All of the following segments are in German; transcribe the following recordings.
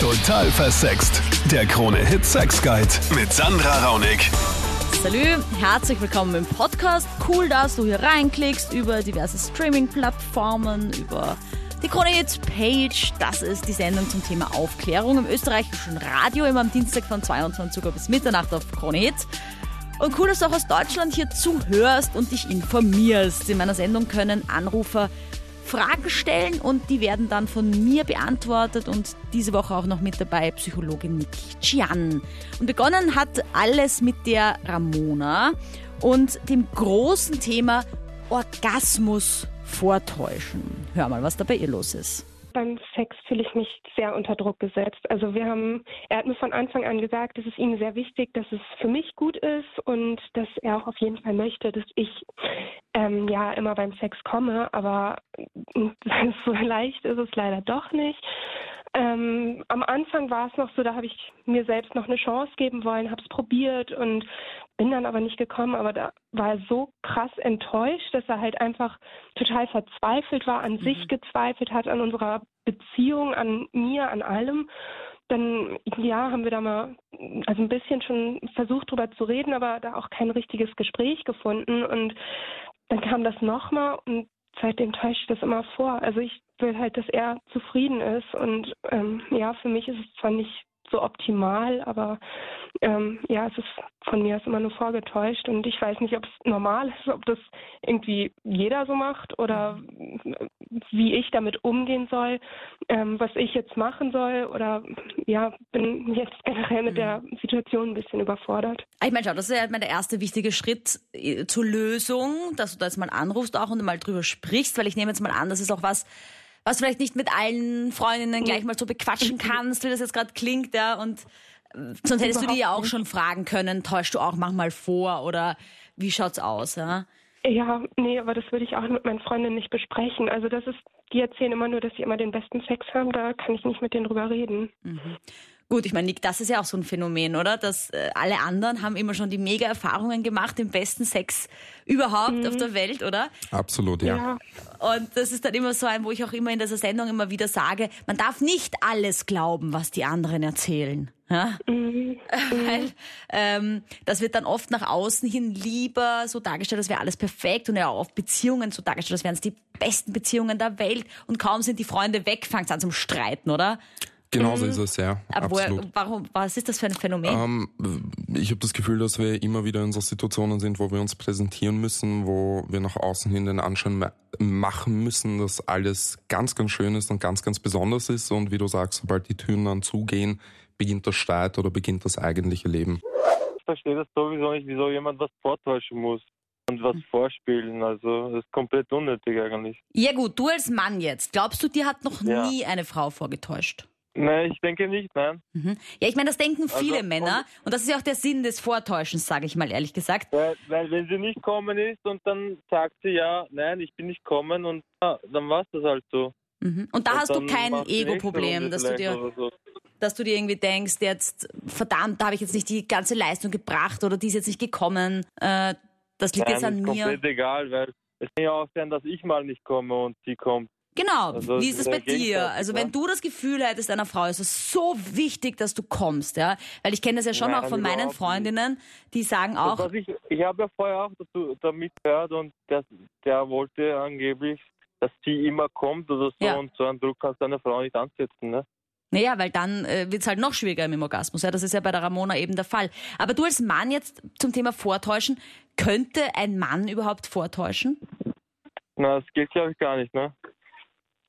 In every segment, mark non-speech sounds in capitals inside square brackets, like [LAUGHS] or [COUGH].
Total versext. Der Krone-Hit Sex Guide mit Sandra Raunig. Salü, herzlich willkommen im Podcast. Cool, dass du hier reinklickst über diverse Streaming-Plattformen, über die Krone Hits Page. Das ist die Sendung zum Thema Aufklärung im österreichischen Radio, immer am Dienstag von 22 Uhr bis Mitternacht auf Krone Hits. Und cool, dass du auch aus Deutschland hier zuhörst und dich informierst. In meiner Sendung können Anrufer Fragen stellen und die werden dann von mir beantwortet und diese Woche auch noch mit dabei Psychologin Niki Chian. Und begonnen hat alles mit der Ramona und dem großen Thema Orgasmus vortäuschen. Hör mal, was da bei ihr los ist beim Sex fühle ich mich sehr unter Druck gesetzt. Also wir haben, er hat mir von Anfang an gesagt, es ist ihm sehr wichtig, dass es für mich gut ist und dass er auch auf jeden Fall möchte, dass ich ähm, ja immer beim Sex komme, aber [LAUGHS] so leicht ist es leider doch nicht. Ähm, am Anfang war es noch so, da habe ich mir selbst noch eine Chance geben wollen, habe es probiert und bin dann aber nicht gekommen. Aber da war er so krass enttäuscht, dass er halt einfach total verzweifelt war, an mhm. sich gezweifelt hat, an unserer Beziehung, an mir, an allem. Dann, ja, haben wir da mal, also ein bisschen schon versucht, drüber zu reden, aber da auch kein richtiges Gespräch gefunden. Und dann kam das nochmal und seitdem täuscht das immer vor. Also ich will halt, dass er zufrieden ist. Und ähm, ja, für mich ist es zwar nicht so optimal, aber ähm, ja, es ist von mir ist immer nur vorgetäuscht und ich weiß nicht, ob es normal ist, ob das irgendwie jeder so macht oder wie ich damit umgehen soll, ähm, was ich jetzt machen soll oder ja, bin jetzt generell mit der mhm. Situation ein bisschen überfordert. Ich meine, schau, das ist ja der erste wichtige Schritt äh, zur Lösung, dass du da jetzt mal anrufst auch und mal drüber sprichst, weil ich nehme jetzt mal an, das ist auch was, was du vielleicht nicht mit allen Freundinnen gleich mal so bequatschen [LAUGHS] kannst, wie das jetzt gerade klingt, ja, und äh, sonst hättest du dir ja auch schon fragen können, täuschst du auch manchmal vor oder wie schaut's aus, ja? Ja, nee, aber das würde ich auch mit meinen Freundinnen nicht besprechen. Also das ist, die erzählen immer nur, dass sie immer den besten Sex haben, da kann ich nicht mit denen drüber reden. Mhm. Gut, ich meine, Nick, das ist ja auch so ein Phänomen, oder? Dass äh, alle anderen haben immer schon die mega Erfahrungen gemacht, den besten Sex überhaupt mhm. auf der Welt, oder? Absolut, ja. ja. Und das ist dann immer so ein, wo ich auch immer in dieser Sendung immer wieder sage, man darf nicht alles glauben, was die anderen erzählen. Ja? Mhm. [LAUGHS] Weil ähm, das wird dann oft nach außen hin lieber so dargestellt, als wäre alles perfekt und ja auch auf Beziehungen so dargestellt, als wären es die besten Beziehungen der Welt und kaum sind die Freunde weg, fängt es an zum Streiten, oder? Genauso mhm. ist es, ja. Aber woher, warum, was ist das für ein Phänomen? Ähm, ich habe das Gefühl, dass wir immer wieder in so Situationen sind, wo wir uns präsentieren müssen, wo wir nach außen hin den Anschein machen müssen, dass alles ganz, ganz schön ist und ganz, ganz besonders ist. Und wie du sagst, sobald die Türen dann zugehen, beginnt der Streit oder beginnt das eigentliche Leben. Ich verstehe das sowieso nicht, wieso jemand was vortäuschen muss und was vorspielen. Also das ist komplett unnötig eigentlich. Ja gut, du als Mann jetzt, glaubst du, dir hat noch ja. nie eine Frau vorgetäuscht? Nein, ich denke nicht, nein. Mhm. Ja, ich meine, das denken also, viele also, Männer und das ist ja auch der Sinn des Vortäuschens, sage ich mal ehrlich gesagt. Weil, weil, wenn sie nicht kommen ist und dann sagt sie ja, nein, ich bin nicht kommen und ja, dann war es das halt so. Mhm. Und da und hast du kein Ego-Problem, dass du dir so. dass du dir irgendwie denkst, jetzt verdammt, da habe ich jetzt nicht die ganze Leistung gebracht oder die ist jetzt nicht gekommen. Äh, das liegt nein, jetzt an ist mir. Komplett egal, weil es kann ja auch sein, dass ich mal nicht komme und sie kommt. Genau, also, wie ist es bei dir? Also wenn du das Gefühl hättest, einer Frau ist es so wichtig, dass du kommst, ja? Weil ich kenne das ja schon Nein, auch von meinen Freundinnen, die sagen auch... Das, ich ich habe ja vorher auch dazu, damit gehört und der, der wollte angeblich, dass sie immer kommt oder so ja. und so einen Druck kannst du einer Frau nicht ansetzen, ne? Naja, weil dann äh, wird es halt noch schwieriger im Orgasmus. Ja, das ist ja bei der Ramona eben der Fall. Aber du als Mann jetzt zum Thema Vortäuschen, könnte ein Mann überhaupt vortäuschen? Na, das geht glaube ich gar nicht, ne?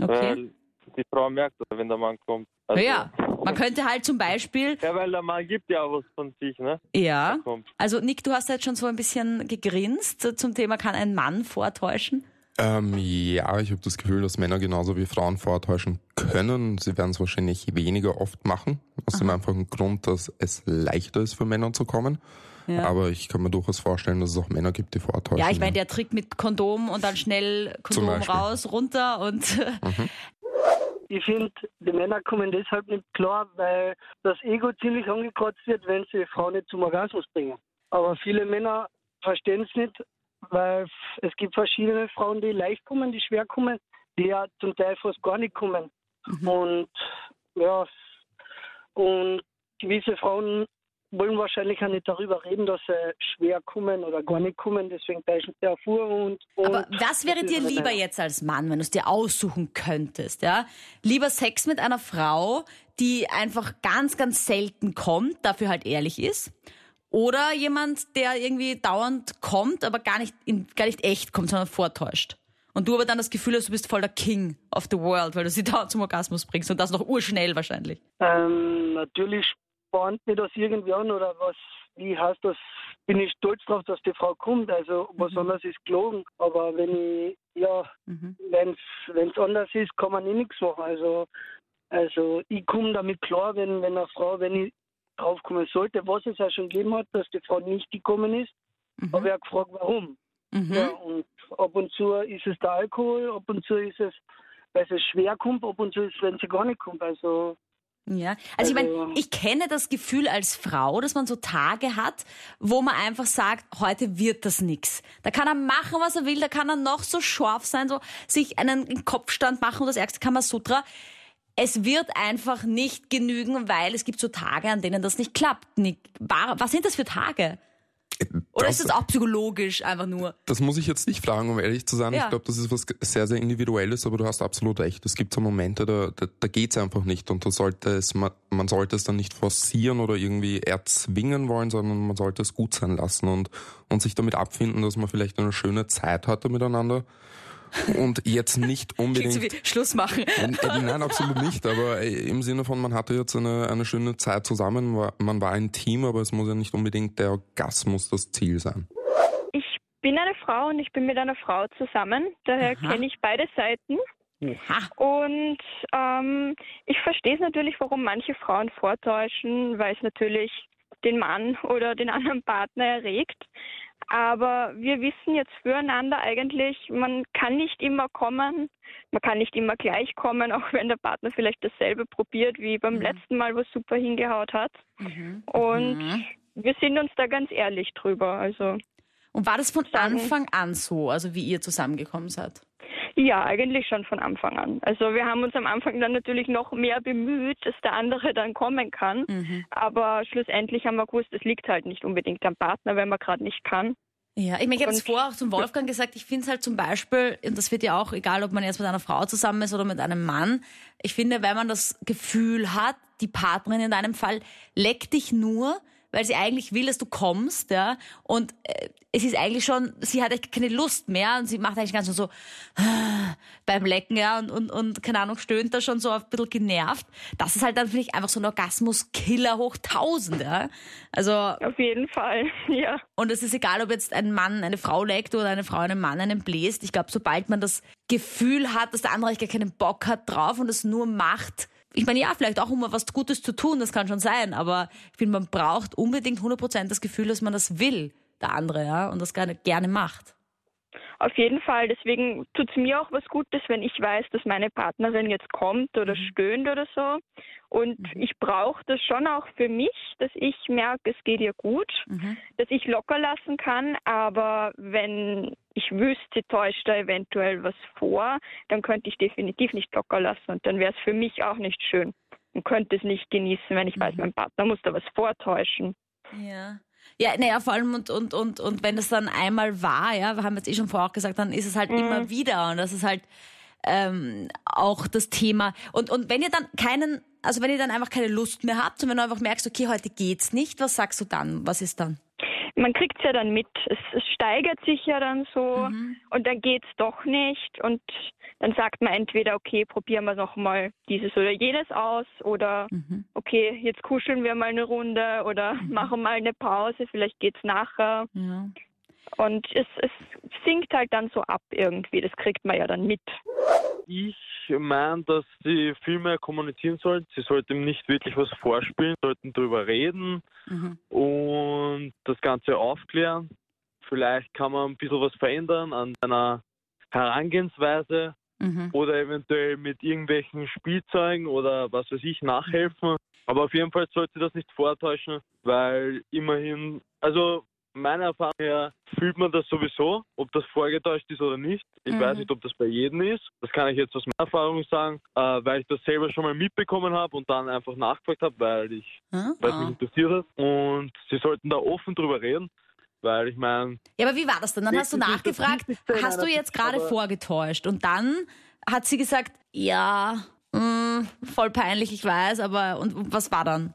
Okay. Weil die Frau merkt das, wenn der Mann kommt. Also, ja, man könnte halt zum Beispiel. [LAUGHS] Ja, weil der Mann gibt ja auch was von sich, ne? Ja. Also Nick, du hast jetzt schon so ein bisschen gegrinst zum Thema, kann ein Mann vortäuschen? Ähm, ja, ich habe das Gefühl, dass Männer genauso wie Frauen vortäuschen können. Sie werden es wahrscheinlich weniger oft machen, aus Aha. dem einfachen Grund, dass es leichter ist für Männer zu kommen. Ja. Aber ich kann mir durchaus vorstellen, dass es auch Männer gibt, die vortäuschen. Ja, ich meine, der Trick mit Kondom und dann schnell Kondom raus, runter und. Mhm. Ich finde, die Männer kommen deshalb nicht klar, weil das Ego ziemlich angekratzt wird, wenn sie die Frau nicht zum Orgasmus bringen. Aber viele Männer verstehen es nicht, weil es gibt verschiedene Frauen, die leicht kommen, die schwer kommen, die ja zum Teil fast gar nicht kommen. Mhm. Und ja, Und gewisse Frauen wollen wahrscheinlich auch nicht darüber reden, dass sie schwer kommen oder gar nicht kommen, deswegen täuschen sie hervor. Und, und Aber was wäre dir lieber jetzt als Mann, wenn du es dir aussuchen könntest? Ja? Lieber Sex mit einer Frau, die einfach ganz, ganz selten kommt, dafür halt ehrlich ist? Oder jemand, der irgendwie dauernd kommt, aber gar nicht, in, gar nicht echt kommt, sondern vortäuscht? Und du aber dann das Gefühl hast, du bist voll der King of the world, weil du sie dauernd zum Orgasmus bringst und das noch urschnell wahrscheinlich. Ähm, natürlich spornt mir das irgendwie an oder was, wie heißt das, bin ich stolz drauf, dass die Frau kommt, also was mhm. anderes ist gelogen, aber wenn ich, ja, mhm. wenn es anders ist, kann man eh nichts machen, also, also ich komme damit klar, wenn, wenn eine Frau, wenn ich draufkommen sollte, was es auch schon gegeben hat, dass die Frau nicht gekommen ist, mhm. habe ich auch gefragt, warum. Mhm. Ja, und ab und zu ist es der Alkohol, ab und zu ist es, weil es schwer kommt, ab und zu ist es, wenn sie gar nicht kommt. Also ja, also, ich meine, also ich kenne das Gefühl als Frau, dass man so Tage hat, wo man einfach sagt, heute wird das nix. Da kann er machen, was er will, da kann er noch so scharf sein, so sich einen Kopfstand machen und das ärgste Kamasutra. Es wird einfach nicht genügen, weil es gibt so Tage, an denen das nicht klappt. Was sind das für Tage? Oder das, ist das auch psychologisch einfach nur? Das muss ich jetzt nicht fragen, um ehrlich zu sein. Ja. Ich glaube, das ist was sehr, sehr Individuelles, aber du hast absolut recht. Es gibt so Momente, da, da, da geht es einfach nicht und da sollte es, man, man sollte es dann nicht forcieren oder irgendwie erzwingen wollen, sondern man sollte es gut sein lassen und, und sich damit abfinden, dass man vielleicht eine schöne Zeit hatte miteinander und jetzt nicht [LAUGHS] unbedingt. So Schluss machen. Nein, nein, absolut nicht. Aber im Sinne von, man hatte jetzt eine, eine schöne Zeit zusammen, man war ein Team, aber es muss ja nicht unbedingt der Orgasmus das Ziel sein. Ich bin eine Frau und ich bin mit einer Frau zusammen. Daher kenne ich beide Seiten. Aha. Und ähm, ich verstehe es natürlich, warum manche Frauen vortäuschen, weil es natürlich den Mann oder den anderen Partner erregt. Aber wir wissen jetzt füreinander eigentlich, man kann nicht immer kommen, man kann nicht immer gleich kommen, [LAUGHS] auch wenn der Partner vielleicht dasselbe probiert wie beim mhm. letzten Mal, wo es super hingehaut hat. Mhm. Und mhm. wir sind uns da ganz ehrlich drüber. Also und war das von sagen, Anfang an so, also wie ihr zusammengekommen seid? Ja, eigentlich schon von Anfang an. Also wir haben uns am Anfang dann natürlich noch mehr bemüht, dass der andere dann kommen kann. Mhm. Aber schlussendlich haben wir gewusst, es liegt halt nicht unbedingt am Partner, wenn man gerade nicht kann. Ja, ich meine, ich habe es vorher auch zum Wolfgang gesagt, ich finde es halt zum Beispiel, und das wird ja auch, egal ob man jetzt mit einer Frau zusammen ist oder mit einem Mann, ich finde, wenn man das Gefühl hat, die Partnerin in deinem Fall leckt dich nur, weil sie eigentlich will, dass du kommst, ja. Und äh, es ist eigentlich schon, sie hat echt keine Lust mehr und sie macht eigentlich ganz so [SIGHS] beim Lecken, ja, und, und, und keine Ahnung, stöhnt da schon so ein bisschen genervt. Das ist halt dann, finde ich, einfach so ein Orgasmus-Killer hoch tausend, ja. Also. Auf jeden Fall, [LAUGHS] ja. Und es ist egal, ob jetzt ein Mann eine Frau leckt oder eine Frau einen Mann einen bläst. Ich glaube, sobald man das Gefühl hat, dass der andere gar keinen Bock hat drauf und es nur macht, ich meine, ja, vielleicht auch, um mal was Gutes zu tun, das kann schon sein, aber ich finde, man braucht unbedingt 100% das Gefühl, dass man das will, der andere, ja, und das gerne, gerne macht. Auf jeden Fall. Deswegen tut es mir auch was Gutes, wenn ich weiß, dass meine Partnerin jetzt kommt oder mhm. stöhnt oder so. Und mhm. ich brauche das schon auch für mich, dass ich merke, es geht ihr gut, mhm. dass ich locker lassen kann. Aber wenn ich wüsste, sie täuscht da eventuell was vor, dann könnte ich definitiv nicht locker lassen. Und dann wäre es für mich auch nicht schön und könnte es nicht genießen, wenn ich weiß, mhm. mein Partner muss da was vortäuschen. Ja. Ja, naja, vor allem und, und, und, und wenn es dann einmal war, ja, wir haben jetzt eh schon vorher auch gesagt, dann ist es halt mhm. immer wieder und das ist halt ähm, auch das Thema. Und, und wenn ihr dann keinen, also wenn ihr dann einfach keine Lust mehr habt und wenn du einfach merkst, okay, heute geht's nicht, was sagst du dann? Was ist dann? Man kriegt es ja dann mit. Es, es, steigert sich ja dann so mhm. und dann geht es doch nicht und dann sagt man entweder, okay, probieren wir nochmal dieses oder jenes aus oder mhm. okay, jetzt kuscheln wir mal eine Runde oder mhm. machen mal eine Pause, vielleicht geht es nachher. Ja. Und es, es sinkt halt dann so ab irgendwie, das kriegt man ja dann mit. Ich meine, dass sie viel mehr kommunizieren sollten. Sie sollten nicht wirklich was vorspielen, sollten darüber reden mhm. und das Ganze aufklären. Vielleicht kann man ein bisschen was verändern an einer Herangehensweise mhm. oder eventuell mit irgendwelchen Spielzeugen oder was weiß ich nachhelfen. Aber auf jeden Fall sollte das nicht vortäuschen, weil immerhin, also meiner Erfahrung her fühlt man das sowieso, ob das vorgetäuscht ist oder nicht. Ich mhm. weiß nicht, ob das bei jedem ist. Das kann ich jetzt aus meiner Erfahrung sagen, äh, weil ich das selber schon mal mitbekommen habe und dann einfach nachgefragt habe, weil ich, weil es mich interessiert hat. Und sie sollten da offen drüber reden. Weil ich meine. Ja, aber wie war das denn? Dann hast du nachgefragt, hast du jetzt gerade vorgetäuscht? Und dann hat sie gesagt, ja, mh, mm, voll peinlich, ich weiß, aber und was war dann?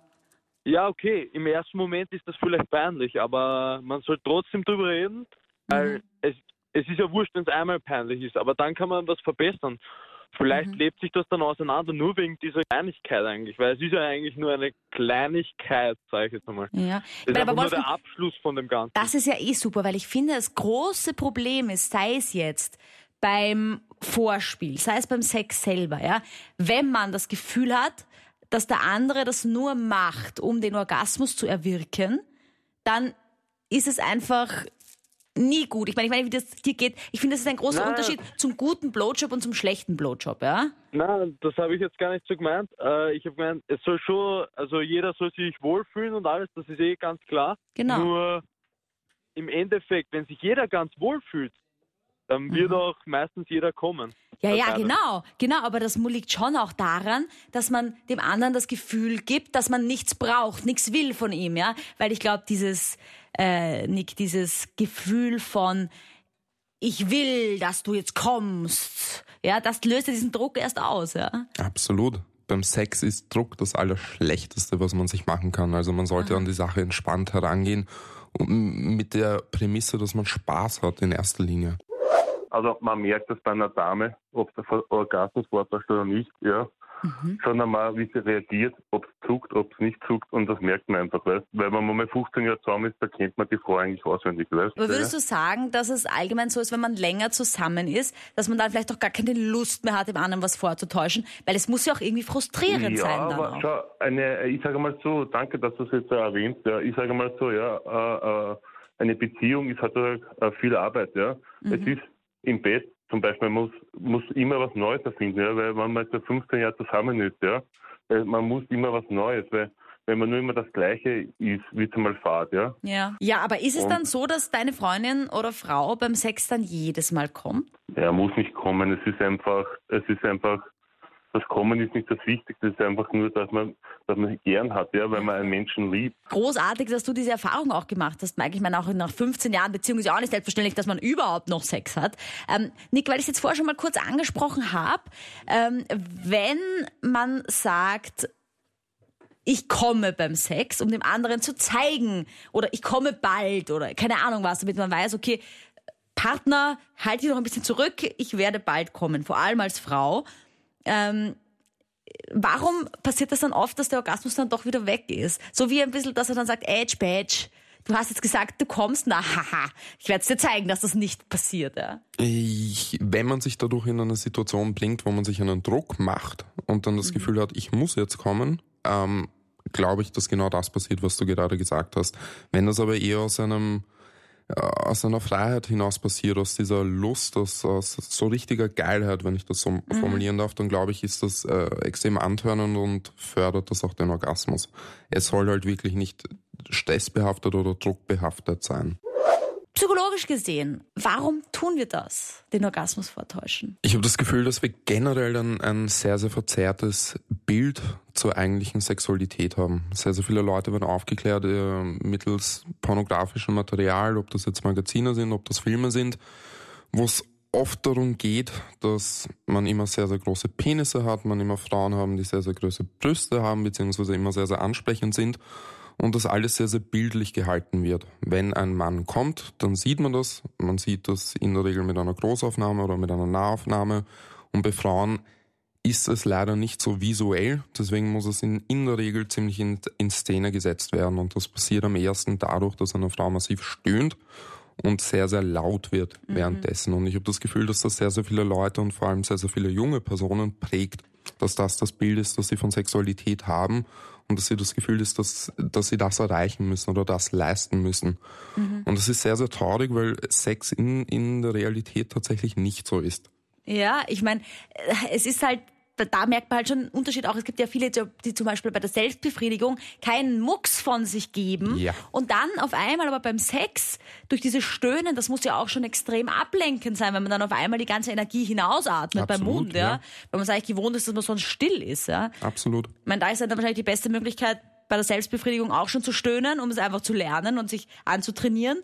Ja, okay, im ersten Moment ist das vielleicht peinlich, aber man soll trotzdem drüber reden, weil mhm. es, es ist ja wurscht, wenn es einmal peinlich ist, aber dann kann man was verbessern. Vielleicht mhm. lebt sich das dann auseinander, nur wegen dieser Kleinigkeit eigentlich, weil es ist ja eigentlich nur eine Kleinigkeit, sage ich jetzt einmal. Ja. Das ist aber nur der Abschluss von dem Ganzen. Das ist ja eh super, weil ich finde, das große Problem ist, sei es jetzt beim Vorspiel, sei es beim Sex selber, ja, wenn man das Gefühl hat, dass der andere das nur macht, um den Orgasmus zu erwirken, dann ist es einfach nie gut. Ich meine, ich meine, wie das dir geht, ich finde, das ist ein großer Nein. Unterschied zum guten Blowjob und zum schlechten Blowjob, ja? Nein, das habe ich jetzt gar nicht so gemeint. Äh, ich habe gemeint, es soll schon, also jeder soll sich wohlfühlen und alles, das ist eh ganz klar. Genau. Nur im Endeffekt, wenn sich jeder ganz wohlfühlt, dann wird mhm. auch meistens jeder kommen. Ja, ja, genau, genau. Aber das liegt schon auch daran, dass man dem anderen das Gefühl gibt, dass man nichts braucht, nichts will von ihm, ja. Weil ich glaube, dieses, äh, Nick, dieses Gefühl von, ich will, dass du jetzt kommst, ja, das löst ja diesen Druck erst aus, ja. Absolut. Beim Sex ist Druck das Allerschlechteste, was man sich machen kann. Also man sollte Aha. an die Sache entspannt herangehen und mit der Prämisse, dass man Spaß hat in erster Linie. Also man merkt das bei einer Dame, ob der Orgasmus vortäuscht oder nicht, ja. Mhm. Sondern mal, wie sie reagiert, ob es zuckt, ob es nicht zuckt und das merkt man einfach, weißt? Weil wenn man mal 15 Jahre zusammen ist, da kennt man die Frau eigentlich auswendig, weißt? Aber würdest du sagen, dass es allgemein so ist, wenn man länger zusammen ist, dass man dann vielleicht auch gar keine Lust mehr hat, dem anderen was vorzutäuschen? Weil es muss ja auch irgendwie frustrierend ja, sein dann aber auch. Schau, eine, ich sage mal so, danke, dass du es jetzt erwähnt, ja. Ich sage mal so, ja, äh, äh, eine Beziehung ist halt äh, viel Arbeit, ja. Mhm. Es ist im Bett zum Beispiel, man muss, muss immer was Neues erfinden, ja, weil wenn man jetzt 15 Jahre zusammen ist, ja, äh, man muss immer was Neues, weil wenn man nur immer das Gleiche ist, wie zum Beispiel Fahrt, ja. Ja, ja aber ist es Und dann so, dass deine Freundin oder Frau beim Sex dann jedes Mal kommt? Ja, muss nicht kommen. Es ist einfach, es ist einfach das Kommen ist nicht das Wichtigste, es ist einfach nur, dass man, dass man gern hat, ja, weil man einen Menschen liebt. Großartig, dass du diese Erfahrung auch gemacht hast, Mike. Ich meine, auch nach 15 Jahren Beziehung ist ja auch nicht selbstverständlich, dass man überhaupt noch Sex hat. Ähm, Nick, weil ich es jetzt vorher schon mal kurz angesprochen habe, ähm, wenn man sagt, ich komme beim Sex, um dem anderen zu zeigen, oder ich komme bald, oder keine Ahnung was, damit man weiß, okay, Partner, halte dich noch ein bisschen zurück, ich werde bald kommen, vor allem als Frau. Ähm, warum passiert das dann oft, dass der Orgasmus dann doch wieder weg ist? So wie ein bisschen, dass er dann sagt, Edge, Badge, du hast jetzt gesagt, du kommst, na haha, ich werde es dir zeigen, dass das nicht passiert. Ja? Ich, wenn man sich dadurch in eine Situation bringt, wo man sich einen Druck macht und dann das mhm. Gefühl hat, ich muss jetzt kommen, ähm, glaube ich, dass genau das passiert, was du gerade gesagt hast. Wenn das aber eher aus einem aus einer Freiheit hinaus passiert, aus dieser Lust, aus, aus so richtiger Geilheit, wenn ich das so mhm. formulieren darf, dann glaube ich, ist das äh, extrem antörnend und fördert das auch den Orgasmus. Es soll halt wirklich nicht stressbehaftet oder druckbehaftet sein. Psychologisch gesehen, warum tun wir das, den Orgasmus vortäuschen? Ich habe das Gefühl, dass wir generell ein, ein sehr, sehr verzerrtes Bild zur eigentlichen Sexualität haben. Sehr, sehr viele Leute werden aufgeklärt äh, mittels pornografischem Material, ob das jetzt Magazine sind, ob das Filme sind, wo es oft darum geht, dass man immer sehr, sehr große Penisse hat, man immer Frauen haben, die sehr, sehr große Brüste haben, beziehungsweise immer sehr, sehr ansprechend sind und das alles sehr, sehr bildlich gehalten wird. Wenn ein Mann kommt, dann sieht man das. Man sieht das in der Regel mit einer Großaufnahme oder mit einer Nahaufnahme. Und bei Frauen ist es leider nicht so visuell. Deswegen muss es in, in der Regel ziemlich in, in Szene gesetzt werden. Und das passiert am ersten dadurch, dass eine Frau massiv stöhnt und sehr, sehr laut wird mhm. währenddessen. Und ich habe das Gefühl, dass das sehr, sehr viele Leute und vor allem sehr, sehr viele junge Personen prägt, dass das das Bild ist, das sie von Sexualität haben und dass sie das Gefühl ist, dass, dass sie das erreichen müssen oder das leisten müssen. Mhm. Und das ist sehr, sehr traurig, weil Sex in, in der Realität tatsächlich nicht so ist. Ja, ich meine, es ist halt da merkt man halt schon einen Unterschied auch. Es gibt ja viele, die zum Beispiel bei der Selbstbefriedigung keinen Mucks von sich geben Ja. und dann auf einmal aber beim Sex durch diese Stöhnen, das muss ja auch schon extrem ablenkend sein, wenn man dann auf einmal die ganze Energie hinausatmet beim Absolut, Mund, ja? ja. Weil man es eigentlich gewohnt ist, dass man sonst still ist, ja. Absolut. Ich meine, da ist dann wahrscheinlich die beste Möglichkeit, bei der Selbstbefriedigung auch schon zu stöhnen, um es einfach zu lernen und sich anzutrainieren.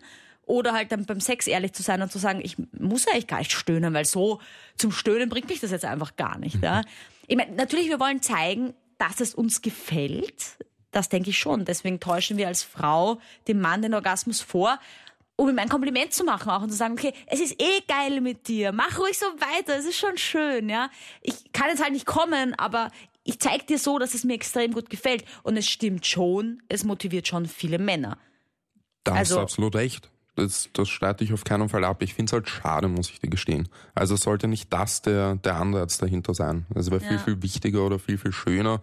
Oder halt dann beim Sex ehrlich zu sein und zu sagen, ich muss eigentlich gar nicht stöhnen, weil so zum Stöhnen bringt mich das jetzt einfach gar nicht. Ja. [LAUGHS] Ich meine, natürlich, wir wollen zeigen, dass es uns gefällt. Das denke ich schon. Deswegen täuschen wir als Frau dem Mann den Orgasmus vor, um ihm ein Kompliment zu machen auch und zu sagen, okay, es ist eh geil mit dir, mach ruhig so weiter, es ist schon schön, ja. Ich kann jetzt halt nicht kommen, aber ich zeig dir so, dass es mir extrem gut gefällt. Und es stimmt schon, es motiviert schon viele Männer. Da hast Also- du absolut recht. Das, das streite ich auf keinen Fall ab. Ich finde es halt schade, muss ich dir gestehen. Also sollte nicht das der, der Ansatz dahinter sein. Es wäre viel, Ja. viel wichtiger oder viel, viel schöner,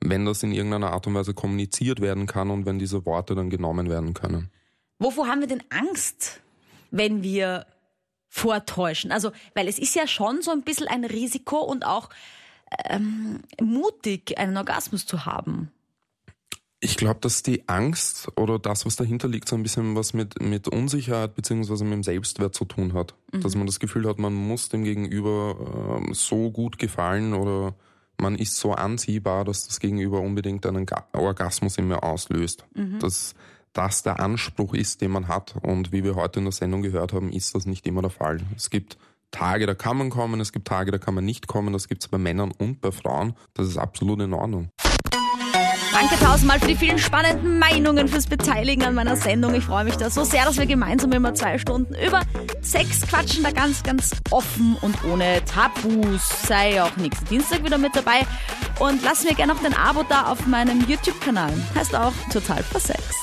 wenn das in irgendeiner Art und Weise kommuniziert werden kann und wenn diese Worte dann genommen werden können. Wovor haben wir denn Angst, wenn wir vortäuschen? Also, weil es ist ja schon so ein bisschen ein Risiko und auch ähm, mutig, einen Orgasmus zu haben. Ich glaube, dass die Angst oder das, was dahinter liegt, so ein bisschen was mit, mit Unsicherheit beziehungsweise mit dem Selbstwert zu tun hat. Dass man das Gefühl hat, man muss dem Gegenüber ähm, so gut gefallen oder man ist so anziehbar, dass das Gegenüber unbedingt einen Ga Orgasmus in mir auslöst. Dass das der Anspruch ist, den man hat. Und wie wir heute in der Sendung gehört haben, ist das nicht immer der Fall. Es gibt Tage, da kann man kommen, es gibt Tage, da kann man nicht kommen. Das gibt es bei Männern und bei Frauen. Das ist absolut in Ordnung. Danke tausendmal für die vielen spannenden Meinungen, fürs Beteiligen an meiner Sendung. Ich freue mich da so sehr, dass wir gemeinsam immer zwei Stunden über Sex quatschen, da ganz, ganz offen und ohne Tabus. Sei auch nächsten Dienstag wieder mit dabei. Und lass mir gerne noch ein Abo da auf meinem YouTube-Kanal. Heißt auch total versext.